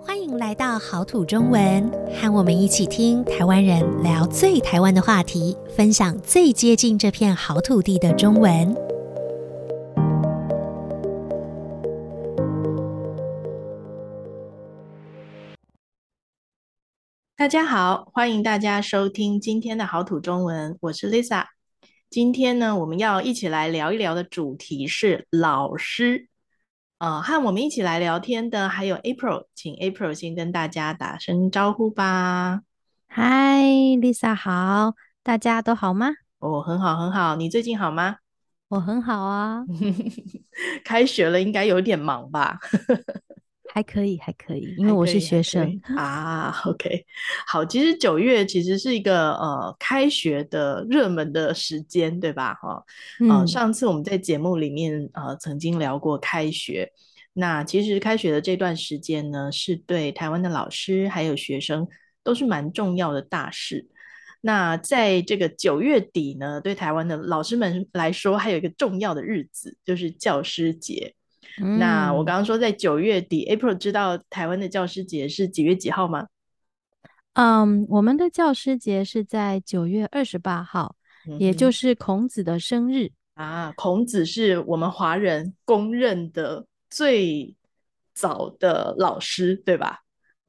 欢迎来到好土中文，和我们一起听台湾人聊最台湾的话题，分享最接近这片好土地的中文。大家好，欢迎大家收听今天的好土中文，我是 Lisa。今天呢，我们要一起来聊一聊的主题是老师。呃，和我们一起来聊天的还有 April，请 April 先跟大家打声招呼吧。嗨，Lisa 好，大家都好吗？哦，很好，很好。你最近好吗？我很好啊。开学了，应该有点忙吧？还可以，还可以，因为我是学生啊。OK，好，其实九月其实是一个呃开学的热门的时间，对吧？哈、嗯，呃，上次我们在节目里面呃曾经聊过开学，那其实开学的这段时间呢，是对台湾的老师还有学生都是蛮重要的大事。那在这个九月底呢，对台湾的老师们来说，还有一个重要的日子，就是教师节。那我刚刚说在九月底，嗯，April 知道台湾的教师节是几月几号吗？嗯，我们的教师节是在九月二十八号，嗯，也就是孔子的生日啊。孔子是我们华人公认的最早的老师，对吧？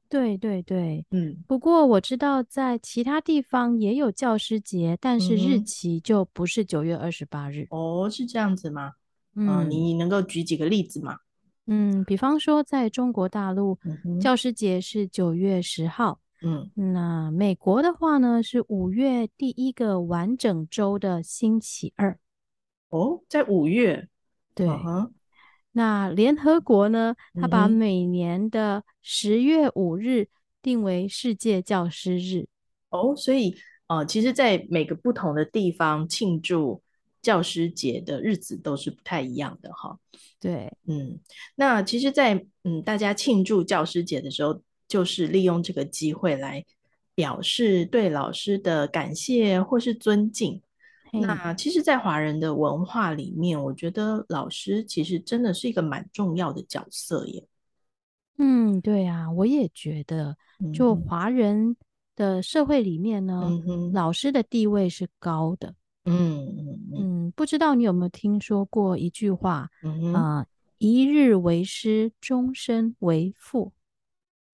对对对，嗯。不过我知道在其他地方也有教师节，但是日期就不是九月二十八日。哦，是这样子吗？嗯，你能够举几个例子吗？嗯，比方说，在中国大陆，嗯、教师节是九月十号。嗯，那美国的话呢，是五月第一个完整周的星期二。哦，在五月。对。Uh-huh. 那联合国呢，它把每年的十月五日定为世界教师日。哦，所以，呃，其实，在每个不同的地方庆祝。教师节的日子都是不太一样的哈，对，嗯，那其实在，在嗯大家庆祝教师节的时候，就是利用这个机会来表示对老师的感谢或是尊敬。那其实，在华人的文化里面，我觉得老师其实真的是一个蛮重要的角色耶。嗯，对啊，我也觉得，就华人的社会里面呢，嗯、老师的地位是高的。嗯嗯嗯，不知道你有没有听说过一句话啊、嗯呃，“一日为师，终身为父”。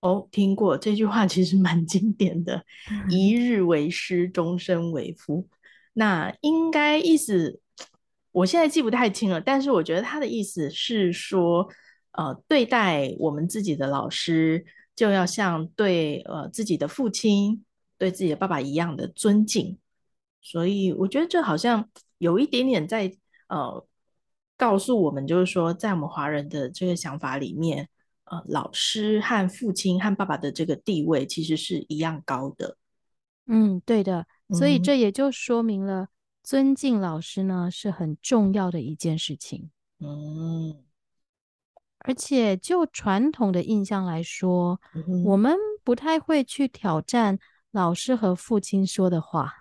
哦，听过这句话，其实蛮经典的。“一日为师，终身为父”，那应该意思我现在记不太清了，但是我觉得他的意思是说，呃，对待我们自己的老师，就要像对呃自己的父亲、对自己的爸爸一样的尊敬。所以我觉得这好像有一点点在呃告诉我们，就是说，在我们华人的这个想法里面，呃，老师和父亲和爸爸的这个地位其实是一样高的。嗯，对的。所以这也就说明了，嗯，尊敬老师呢是很重要的一件事情。嗯，而且就传统的印象来说，嗯，我们不太会去挑战老师和父亲说的话。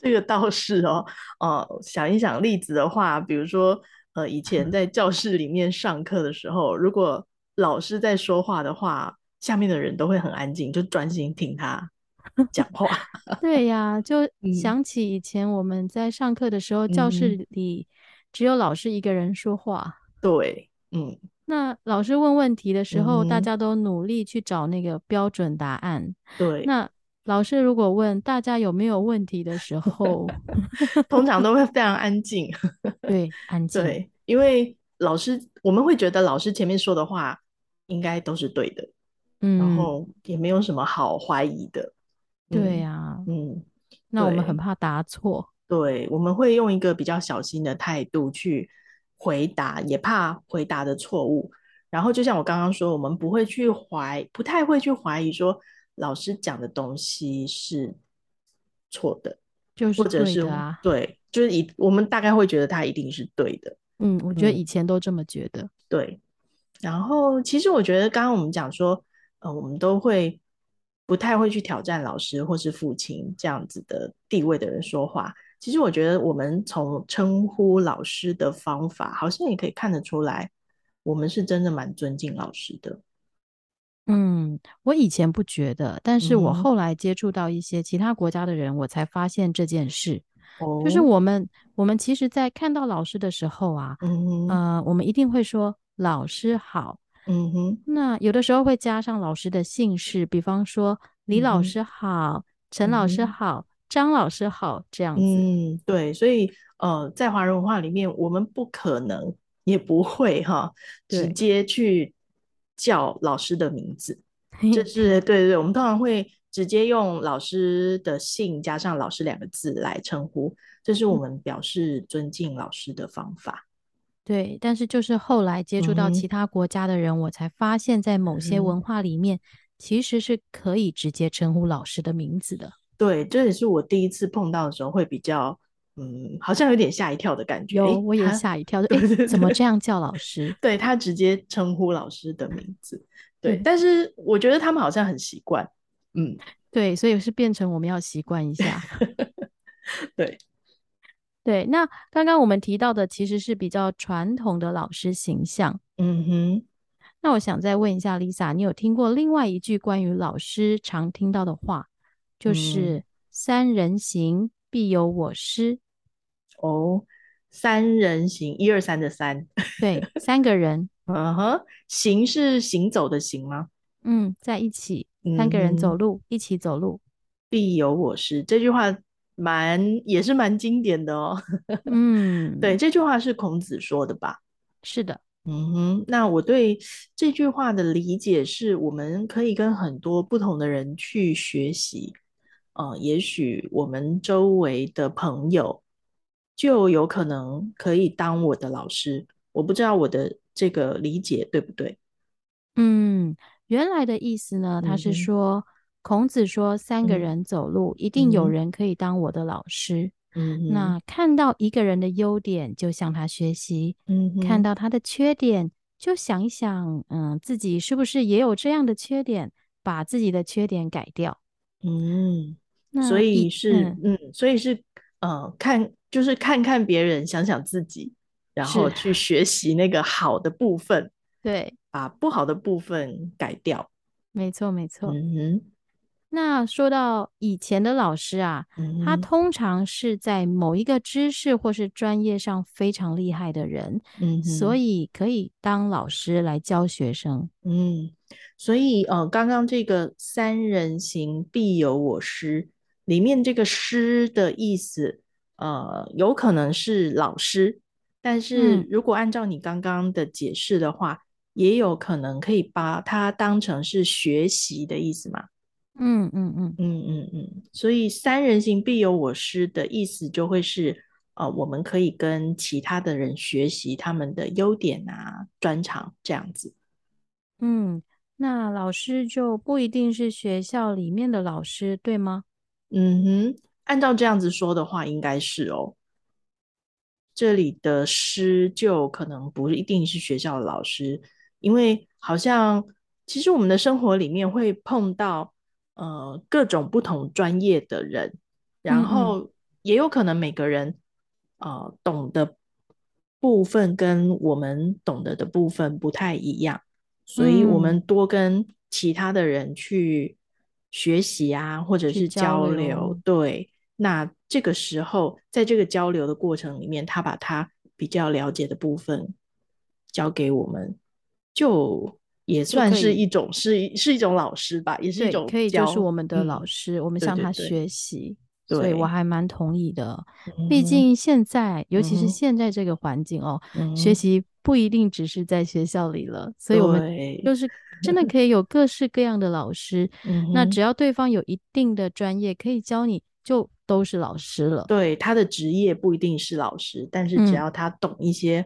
这个倒是哦，呃，想一想例子的话，比如说，呃，以前在教室里面上课的时候，如果老师在说话的话，下面的人都会很安静，就专心听他 讲话。对呀，就想起以前我们在上课的时候，嗯，教室里只有老师一个人说话。对，嗯。那老师问问题的时候，嗯，大家都努力去找那个标准答案。对，那。老师如果问大家有没有问题的时候，通常都会非常安静。对，安静。对，因为老师我们会觉得老师前面说的话应该都是对的，嗯，然后也没有什么好怀疑的。对呀、啊，嗯，那我们很怕答错。对，我们会用一个比较小心的态度去回答，也怕回答的错误。然后就像我刚刚说，我们不会去怀，不太会去怀疑说。老师讲的东西是错的，就是或者是对，就是以我们大概会觉得他一定是对的。嗯，我觉得以前都这么觉得。嗯，对。然后其实我觉得刚刚我们讲说，呃，我们都会不太会去挑战老师或是父亲这样子的地位的人说话。其实我觉得我们从称呼老师的方法，好像也可以看得出来，我们是真的蛮尊敬老师的。嗯，我以前不觉得，但是我后来接触到一些其他国家的人，嗯、我才发现这件事。哦，就是我们我们其实，在看到老师的时候啊，嗯呃，我们一定会说老师好。嗯哼，那有的时候会加上老师的姓氏，比方说李老师好，陈、嗯、老师好，张老师好这样子。嗯，对，所以呃，在华人文化里面，我们不可能也不会哈，直接去。叫老师的名字，这是对对对，我们通常会直接用老师的姓加上“老师”两个字来称呼，这是我们表示尊敬老师的方法。对，但是就是后来接触到其他国家的人，嗯、我才发现，在某些文化里面，其实是可以直接称呼老师的名字的。对，这也是我第一次碰到的时候会比较。嗯，好像有点吓一跳的感觉。有，我也吓一跳。诶，怎么这样叫老师？对，他直接称呼老师的名字。对，对，但是我觉得他们好像很习惯。嗯，对，所以是变成我们要习惯一下。对，对。那刚刚我们提到的其实是比较传统的老师形象。嗯哼。那我想再问一下 Lisa，你有听过另外一句关于老师常听到的话，就是“三人行，必有我师”。哦，三人行，一二三的三，对，三个人，嗯哼，行是行走的行吗？嗯，在一起，三个人走路，嗯、一起走路，必有我师，这句话蛮也是蛮经典的哦。嗯，对，这句话是孔子说的吧？是的，嗯哼，那我对这句话的理解是，我们可以跟很多不同的人去学习，呃，也许我们周围的朋友。就有可能可以当我的老师，我不知道我的这个理解对不对？嗯，原来的意思呢，他是说、嗯、孔子说三个人走路、嗯，一定有人可以当我的老师。嗯，那看到一个人的优点就向他学习，嗯，看到他的缺点就想一想，嗯，自己是不是也有这样的缺点，把自己的缺点改掉。嗯，所以是嗯，嗯，所以是呃看。就是看看别人，想想自己，然后去学习那个好的部分，对，把不好的部分改掉。没错，没错。嗯哼。那说到以前的老师啊，嗯，他通常是在某一个知识或是专业上非常厉害的人，嗯，所以可以当老师来教学生。嗯，所以呃，刚刚这个“三人行，必有我师”里面这个“师”的意思。呃，有可能是老师，但是如果按照你刚刚的解释的话，嗯，也有可能可以把它当成是学习的意思嘛？嗯嗯嗯嗯嗯嗯，所以“三人行，必有我师”的意思就会是，呃，我们可以跟其他的人学习他们的优点啊、专长这样子。嗯，那老师就不一定是学校里面的老师，对吗？嗯哼。按照这样子说的话，应该是哦。这里的师就可能不一定是学校的老师，因为好像其实我们的生活里面会碰到呃各种不同专业的人，然后也有可能每个人呃懂的部分跟我们懂得的部分不太一样，所以我们多跟其他的人去学习啊，或者是交流，交流，对。那这个时候，在这个交流的过程里面，他把他比较了解的部分交给我们，就也算是一种是是一种老师吧，也是一种可以就是我们的老师，嗯、我们向他学习，对对对，所以我还蛮同意的。毕竟现在，尤其是现在这个环境哦，嗯、学习不一定只是在学校里了，所以我们就是真的可以有各式各样的老师。那只要对方有一定的专业，可以教你就。都是老师了，对，他的职业不一定是老师，但是只要他懂一些、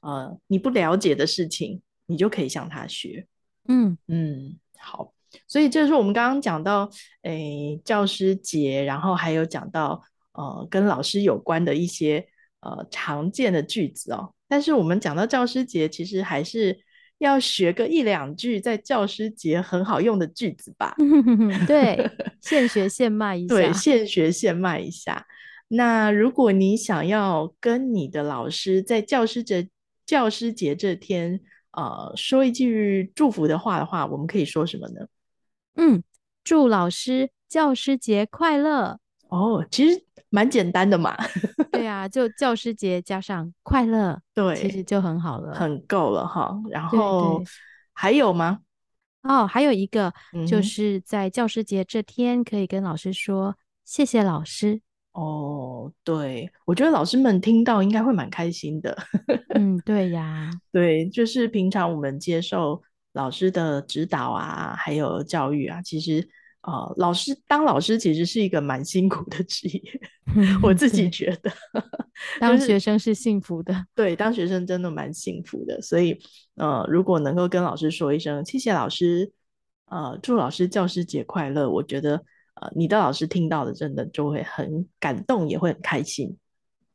嗯、呃你不了解的事情，你就可以向他学。嗯嗯，好，所以这是我们刚刚讲到诶、欸、教师节，然后还有讲到呃跟老师有关的一些呃常见的句子哦。但是我们讲到教师节，其实还是。要学个一两句在教师节很好用的句子吧？对，现学现卖一下。对，现学现卖一下。那如果你想要跟你的老师在教师节教师节这天呃说一句祝福的话的话，我们可以说什么呢？嗯，祝老师教师节快乐。哦，其实蛮简单的嘛。对啊，就教师节加上快乐，对，其实就很好了，很够了哈。然后还有吗？哦，还有一个，就是在教师节这天，可以跟老师说、嗯、谢谢老师。哦，对，我觉得老师们听到应该会蛮开心的。嗯，对呀，对，就是平常我们接受老师的指导啊，还有教育啊，其实。呃，老师当老师其实是一个蛮辛苦的职业，我自己觉得。当学生是幸福的，对，当学生真的蛮幸福的。所以，呃，如果能够跟老师说一声谢谢老师，呃，祝老师教师节快乐，我觉得，呃，你的老师听到的真的就会很感动，也会很开心，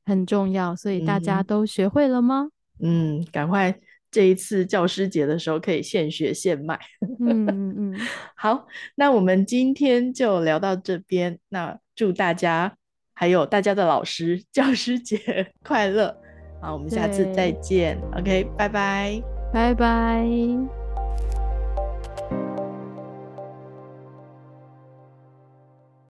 很重要。所以大家都学会了吗？嗯，赶快。这一次教师节的时候可以现学现卖。嗯嗯嗯，好，那我们今天就聊到这边。那祝大家还有大家的老师 教师节 快乐。好，我们下次再见。OK，拜拜，拜拜。